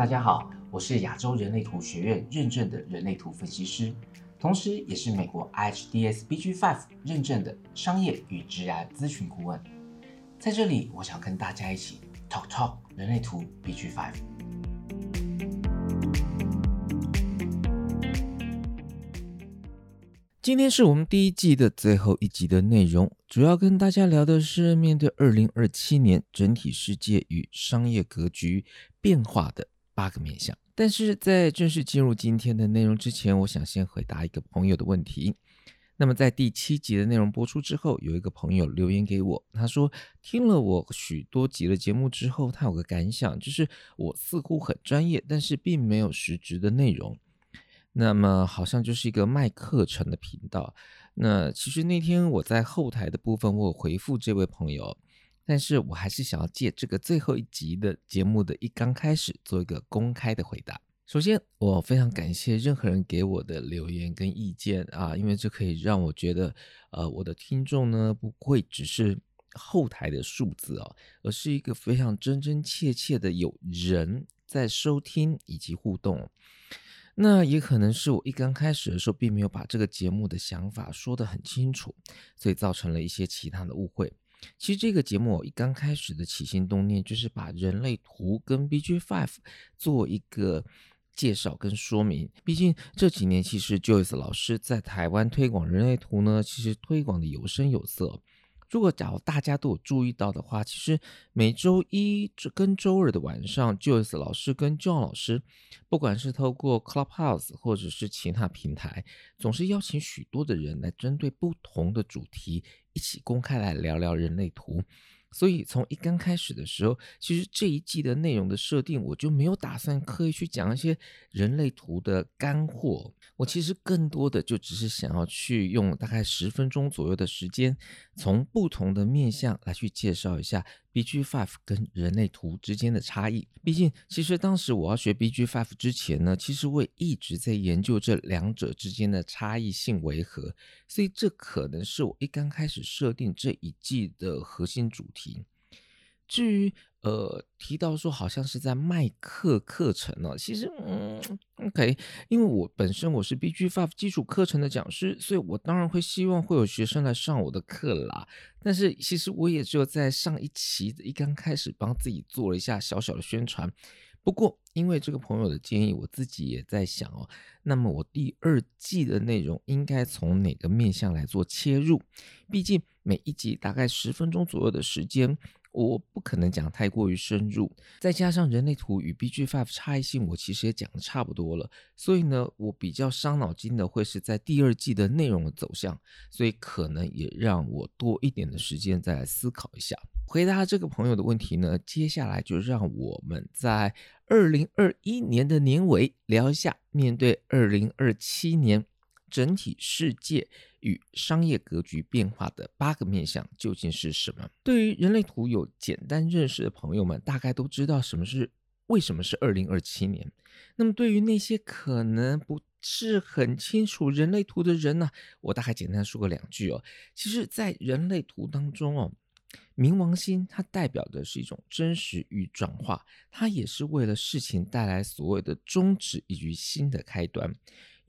大家好，我是亚洲人类图学院认证的人类图分析师，同时也是美国 IHDS BG5 认证的商业与职业咨询顾问。在这里，我想跟大家一起 talk talk 人类图 BG5。今天是我们第一季的最后一集的内容，主要跟大家聊的是面对二零二七年整体世界与商业格局变化的八个面相。但是在正式进入今天的内容之前，我想先回答一个朋友的问题。那么在第七集的内容播出之后，有一个朋友留言给我，他说听了我许多集的节目之后，他有个感想，就是我似乎很专业，但是并没有实质的内容。那么好像就是一个卖课程的频道。那其实那天我在后台的部分，我有回复这位朋友，但是我还是想要借这个最后一集的节目的一刚开始做一个公开的回答。首先，我非常感谢任何人给我的留言跟意见啊，因为这可以让我觉得，呃，我的听众呢不会只是后台的数字哦，而是一个非常真真切切的有人在收听以及互动。那也可能是我一刚开始的时候，并没有把这个节目的想法说得很清楚，所以造成了一些其他的误会。其实这个节目一刚开始的起心动念，就是把人类图跟 BG Five 做一个介绍跟说明。毕竟这几年，其实 Joyce 老师在台湾推广人类图呢，其实推广的有声有色。如果假如大家都有注意到的话，其实每周一跟周二的晚上，Joyce 老师跟 John 老师，不管是透过 Clubhouse 或者是其他平台，总是邀请许多的人来针对不同的主题一起公开来聊聊人类图。所以从一刚开始的时候，其实这一季的内容的设定，我就没有打算刻意去讲一些人类图的干货。我其实更多的就只是想要去用大概十分钟左右的时间，从不同的面向来去介绍一下 BG Five 跟人类图之间的差异。毕竟，其实当时我要学 BG Five 之前呢，其实我也一直在研究这两者之间的差异性为何。所以，这可能是我一刚开始设定这一季的核心主题。至于呃提到说好像是在卖课课程呢，其实嗯 OK，因为我本身我是 BG Five 基础课程的讲师，所以我当然会希望会有学生来上我的课啦。但是其实我也只有在上一期一刚开始帮自己做了一下小小的宣传。不过因为这个朋友的建议，我自己也在想哦，那么我第二季的内容应该从哪个面向来做切入？毕竟每一集大概十分钟左右的时间。我不可能讲太过于深入，再加上人类图与 BG Five 差异性，我其实也讲的差不多了，所以呢，我比较伤脑筋的会是在第二季的内容的走向，所以可能也让我多一点的时间再来思考一下。回答这个朋友的问题呢，接下来就让我们在二零二一年的年尾聊一下，面对二零二七年整体世界。与商业格局变化的八个面向究竟是什么？对于人类图有简单认识的朋友们，大概都知道什么是为什么是二零二七年。那么对于那些可能不是很清楚人类图的人呢，我大概简单说个两句哦。其实，在人类图当中哦，冥王星它代表的是一种真实与转化，它也是为了事情带来所谓的终止以及新的开端。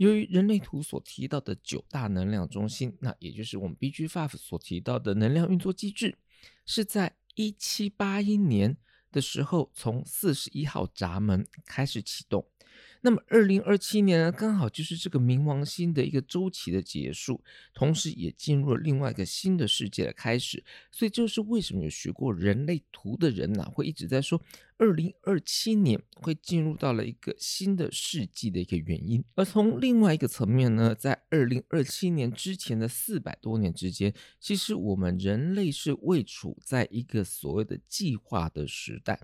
由于人类图所提到的九大能量中心，那也就是我们 BG Five 所提到的能量运作机制，是在一七八一年的时候从四十一号闸门开始启动。那么，二零二七年呢，刚好就是这个冥王星的一个周期的结束，同时也进入了另外一个新的世界的开始。所以，就是为什么有学过人类图的人呢，会一直在说二零二七年会进入到了一个新的世纪的一个原因。而从另外一个层面呢，在二零二七年之前的四百多年之间，其实我们人类是未处在一个所谓的计划的时代。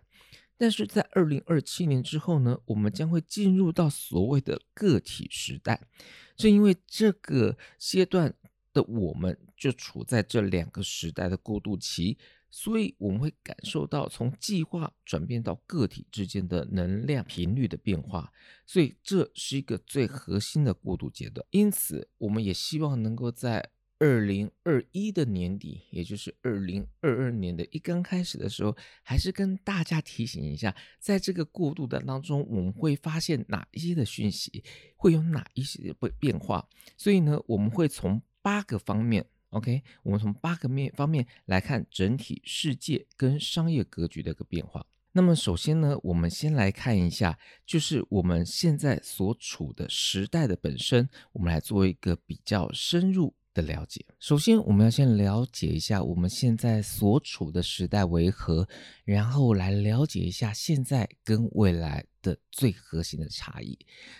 但是在二零二七年之后呢，我们将会进入到所谓的个体时代。正因为这个阶段的我们就处在这两个时代的过渡期，所以我们会感受到从计划转变到个体之间的能量频率的变化。所以这是一个最核心的过渡阶段。因此，我们也希望能够在二零二一的年底，也就是二零二二年的一刚开始的时候，还是跟大家提醒一下，在这个过渡的当中，我们会发现哪一些的讯息，会有哪一些的变化。所以呢，我们会从八个方面，OK，我们从八个面方面来看整体世界跟商业格局的一个变化。那么首先呢，我们先来看一下，就是我们现在所处的时代的本身，我们来做一个比较深入。的了解，首先我们要先了解一下我们现在所处的时代为何，然后来了解一下现在跟未来的最核心的差异。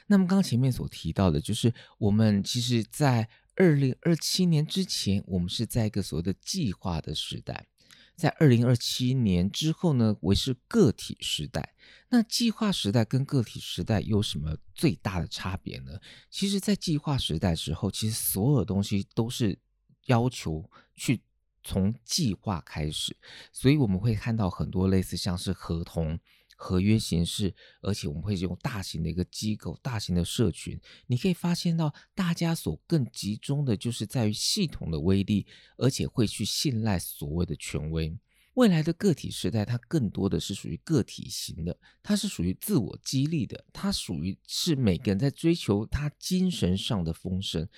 那么刚前面所提到的，就是我们其实在二零二七年之前，我们是在一个所谓的计划的时代。在二零二七年之后呢，为是个体时代。那计划时代跟个体时代有什么最大的差别呢？其实，在计划时代时候，其实所有东西都是要求去从计划开始，所以我们会看到很多类似像是合同。合约形式，而且我们会用大型的一个机构、大型的社群，你可以发现到大家所更集中的就是在于系统的威力，而且会去信赖所谓的权威。未来的个体时代，它更多的是属于个体型的，它是属于自我激励的，它属于是每个人在追求他精神上的丰盛，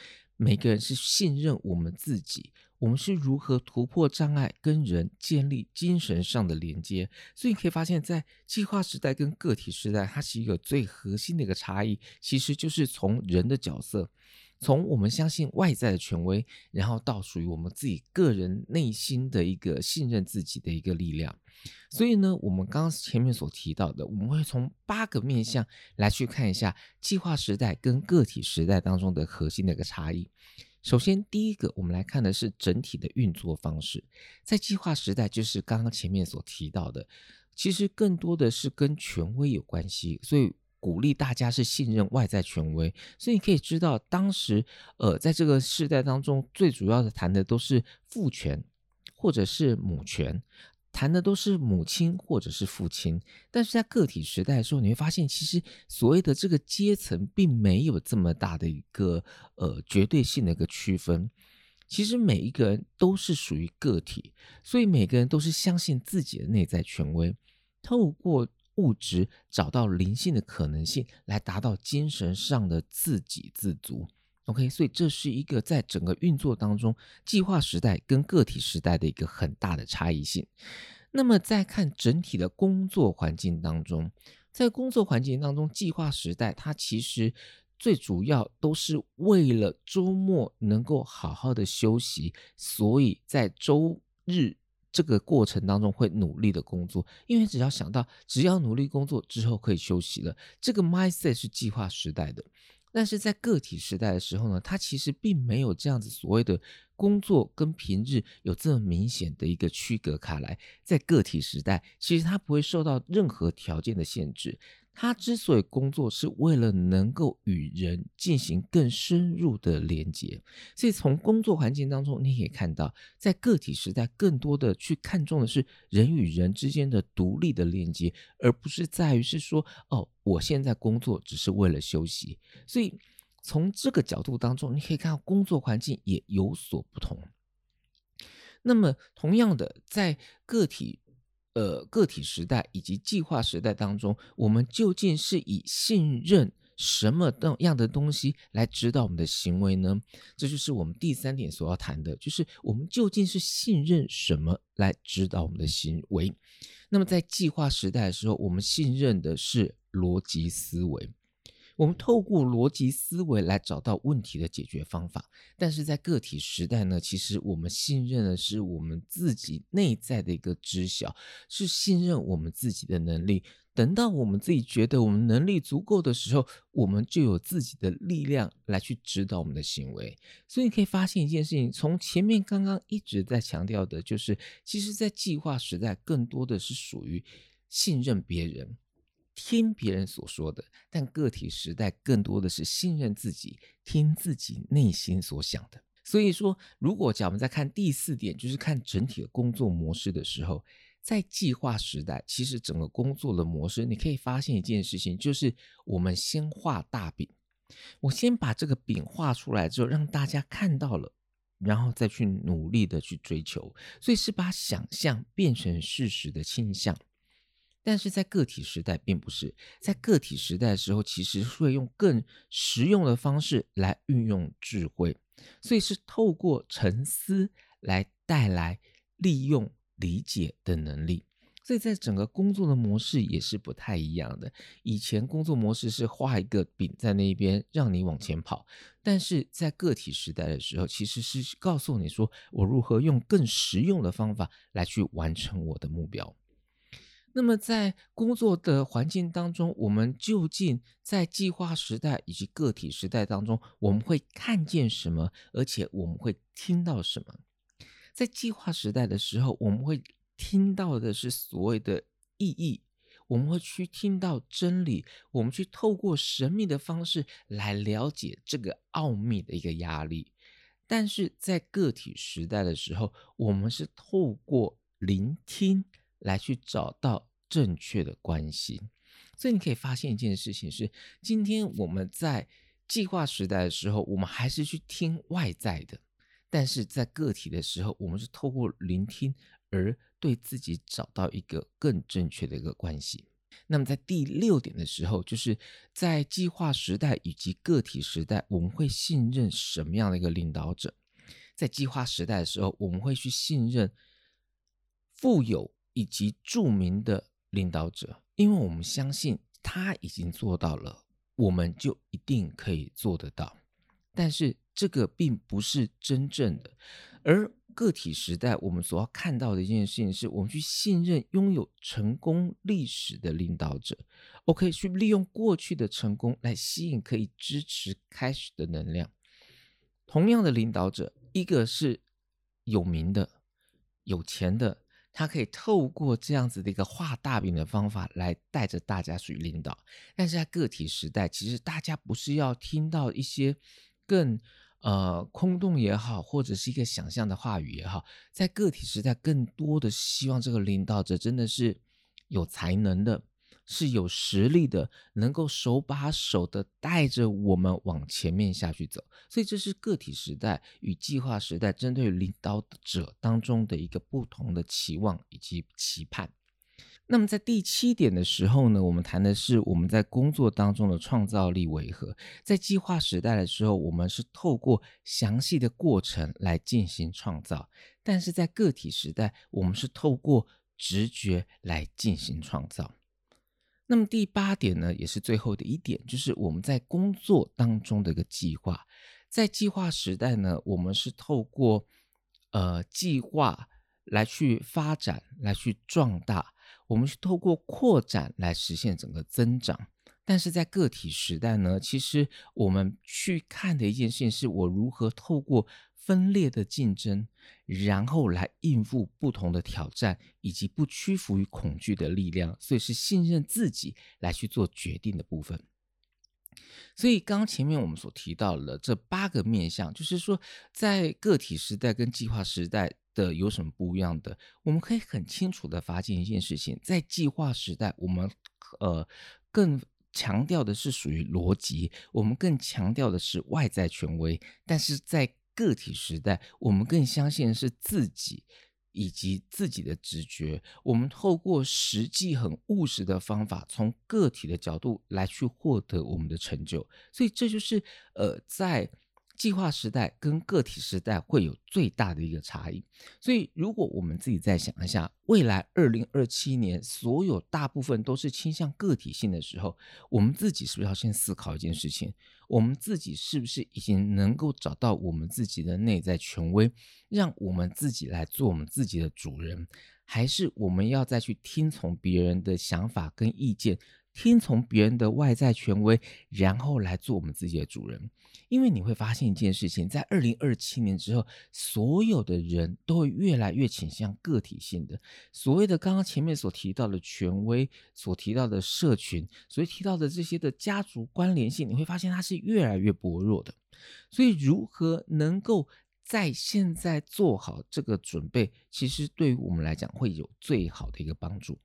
每个人是信任我们自己。我们是如何突破障碍，跟人建立精神上的连接？所以你可以发现，在计划时代跟个体时代，它是一个最核心的一个差异，其实就是从人的角色，从我们相信外在的权威，然后到属于我们自己个人内心的一个信任自己的一个力量。所以呢，我们刚刚前面所提到的，我们会从八个面向来去看一下计划时代跟个体时代当中的核心的一个差异。首先，第一个，我们来看的是整体的运作方式。在计划时代，就是刚刚前面所提到的，其实更多的是跟权威有关系，所以鼓励大家是信任外在权威。所以你可以知道，当时呃，在这个时代当中，最主要的谈的都是父权或者是母权。谈的都是母亲或者是父亲，但是在个体时代的时候，你会发现，其实所谓的这个阶层并没有这么大的一个呃绝对性的一个区分。其实每一个人都是属于个体，所以每个人都是相信自己的内在权威，透过物质找到灵性的可能性，来达到精神上的自给自足。OK，所以这是一个在整个运作当中，计划时代跟个体时代的一个很大的差异性。那么再看整体的工作环境当中，在工作环境当中，计划时代它其实最主要都是为了周末能够好好的休息，所以在周日这个过程当中会努力的工作，因为只要想到只要努力工作之后可以休息了，这个 mindset 是计划时代的。但是在个体时代的时候呢，它其实并没有这样子所谓的工作跟平日有这么明显的一个区隔开来。在个体时代，其实它不会受到任何条件的限制。他之所以工作，是为了能够与人进行更深入的连接。所以从工作环境当中，你可以看到，在个体时代，更多的去看重的是人与人之间的独立的连接，而不是在于是说，哦，我现在工作只是为了休息。所以从这个角度当中，你可以看到工作环境也有所不同。那么同样的，在个体。呃，个体时代以及计划时代当中，我们究竟是以信任什么样的东西来指导我们的行为呢？这就是我们第三点所要谈的，就是我们究竟是信任什么来指导我们的行为。那么在计划时代的时候，我们信任的是逻辑思维。我们透过逻辑思维来找到问题的解决方法，但是在个体时代呢，其实我们信任的是我们自己内在的一个知晓，是信任我们自己的能力。等到我们自己觉得我们能力足够的时候，我们就有自己的力量来去指导我们的行为。所以你可以发现一件事情，从前面刚刚一直在强调的，就是其实在计划时代更多的是属于信任别人。听别人所说的，但个体时代更多的是信任自己，听自己内心所想的。所以说，如果讲我们在看第四点，就是看整体的工作模式的时候，在计划时代，其实整个工作的模式，你可以发现一件事情，就是我们先画大饼，我先把这个饼画出来之后，让大家看到了然后再去努力的去追求，所以是把想象变成事实的倾向。但是在个体时代并不是，在个体时代的时候，其实会用更实用的方式来运用智慧，所以是透过沉思来带来利用理解的能力。所以在整个工作的模式也是不太一样的。以前工作模式是画一个饼在那边让你往前跑，但是在个体时代的时候，其实是告诉你说我如何用更实用的方法来去完成我的目标。那么在工作的环境当中，我们究竟在计划时代以及个体时代当中，我们会看见什么，而且我们会听到什么？在计划时代的时候，我们会。听到的是所谓的意义，我们会去听到真理，我们去透过神秘的方式来了解这个奥秘的一个压力。但是在个体时代的时候，我们是透过聆听来去找到正确的关系。所以你可以发现一件事情是：今天我们在计划时代的时候，我们还是去听外在的；但是在个体的时候，我们是透过聆听。而对自己找到一个更正确的一个关系。那么在第六点的时候，就是在计划时代以及个体时代，我们会信任什么样的一个领导者？在计划时代的时候，我们会去信任富有以及著名的领导者，因为我们相信他已经做到了，我们就一定可以做得到。但是这个并不是真正的，而。个体时代，我们所要看到的一件事情，是我们去信任拥有成功历史的领导者。OK，去利用过去的成功来吸引可以支持开始的能量。同样的领导者，一个是有名的、有钱的，他可以透过这样子的一个画大饼的方法来带着大家去领导。但是在个体时代，其实大家不是要听到一些更。呃，空洞也好，或者是一个想象的话语也好，在个体时代，更多的希望这个领导者真的是有才能的，是有实力的，能够手把手的带着我们往前面下去走。所以，这是个体时代与计划时代针对领导者当中的一个不同的期望以及期盼。那么在第七点的时候呢，我们谈的是我们在工作当中的创造力为何？在计划时代的时候，我们是透过详细的过程来进行创造；但是在个体时代，我们是透过直觉来进行创造。那么第八点呢，也是最后的一点，就是我们在工作当中的一个计划。在计划时代呢，我们是透过呃计划来去发展，来去壮大。我们是透过扩展来实现整个增长，但是在个体时代呢，其实我们去看的一件事情是我如何透过分裂的竞争，然后来应付不同的挑战，以及不屈服于恐惧的力量，所以是信任自己来去做决定的部分。所以刚刚前面我们所提到的这八个面向，就是说在个体时代跟计划时代。的有什么不一样的？我们可以很清楚的发现一件事情，在计划时代，我们呃更强调的是属于逻辑，我们更强调的是外在权威；但是在个体时代，我们更相信的是自己以及自己的直觉。我们透过实际很务实的方法，从个体的角度来去获得我们的成就。所以这就是呃在。计划时代跟个体时代会有最大的一个差异，所以如果我们自己再想一下，未来二零二七年所有大部分都是倾向个体性的时候，我们自己是不是要先思考一件事情？我们自己是不是已经能够找到我们自己的内在权威，让我们自己来做我们自己的主人，还是我们要再去听从别人的想法跟意见？听从别人的外在权威，然后来做我们自己的主人。因为你会发现一件事情，在二零二七年之后，所有的人都会越来越倾向个体性的。所谓的刚刚前面所提到的权威，所提到的社群，所提到的这些的家族关联性，你会发现它是越来越薄弱的。所以，如何能够在现在做好这个准备，其实对于我们来讲会有最好的一个帮助。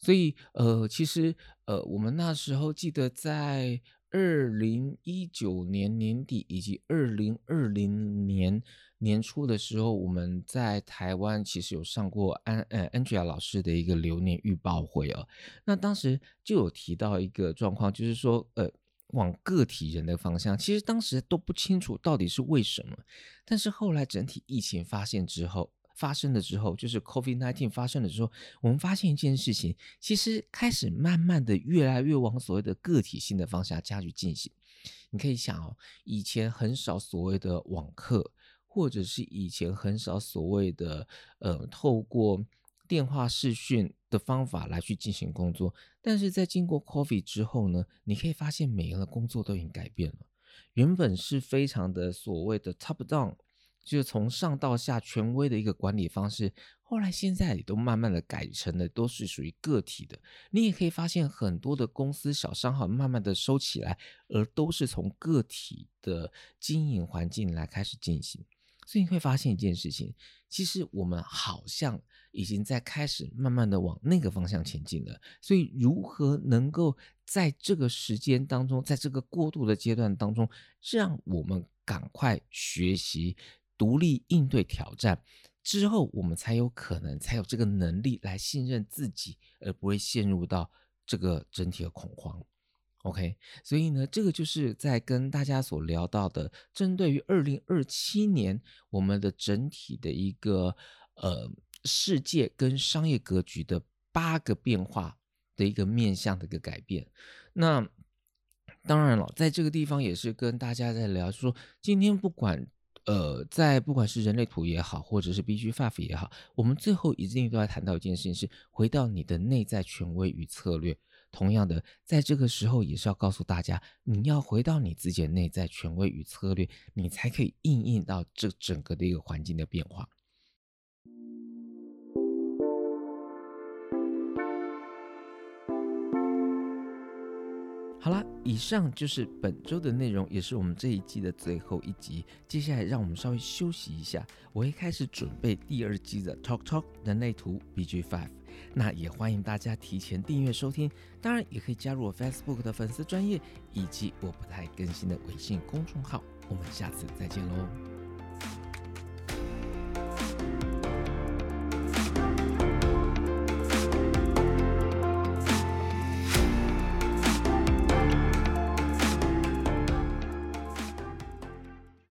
所以，呃，其实，呃，我们那时候记得在二零一九年年底以及二零二零年年初的时候，我们在台湾其实有上过安呃 Angela 老师的一个流年预报会哦。那当时就有提到一个状况，就是说呃往个体人的方向，其实当时都不清楚到底是为什么，但是后来整体疫情发现之后。发生了之后，就是 COVID-19 发生了之后，我们发现一件事情，其实开始慢慢的越来越往所谓的个体性的方向加去进行。你可以想哦，以前很少所谓的网课，或者是以前很少所谓的呃透过电话视讯的方法来去进行工作，但是在经过 COVID 之后呢，你可以发现每个人的工作都已经改变了，原本是非常的所谓的 top down。就是从上到下权威的一个管理方式，后来现在也都慢慢的改成了都是属于个体的。你也可以发现很多的公司小商号慢慢的收起来，而都是从个体的经营环境来开始进行。所以你会发现一件事情，其实我们好像已经在开始慢慢的往那个方向前进了。所以如何能够在这个时间当中，在这个过渡的阶段当中，让我们赶快学习。独立应对挑战之后，我们才有可能才有这个能力来信任自己，而不会陷入到这个整体的恐慌。OK，所以呢，这个就是在跟大家所聊到的，针对于二零二七年我们的整体的一个呃世界跟商业格局的八个变化的一个面向的一个改变。那当然了，在这个地方也是跟大家在聊，说今天不管。呃，在不管是人类图也好，或者是 BGF 也好，我们最后一定都要谈到一件事情，是回到你的内在权威与策略。同样的，在这个时候也是要告诉大家，你要回到你自己的内在权威与策略，你才可以应应到这整个的一个环境的变化。好了，以上就是本周的内容，也是我们这一季的最后一集。接下来，让我们稍微休息一下，我会开始准备第二季的 Talk Talk 人类图 BG Five。那也欢迎大家提前订阅收听，当然也可以加入我 Facebook 的粉丝专业以及我不太更新的微信公众号。我们下次再见喽。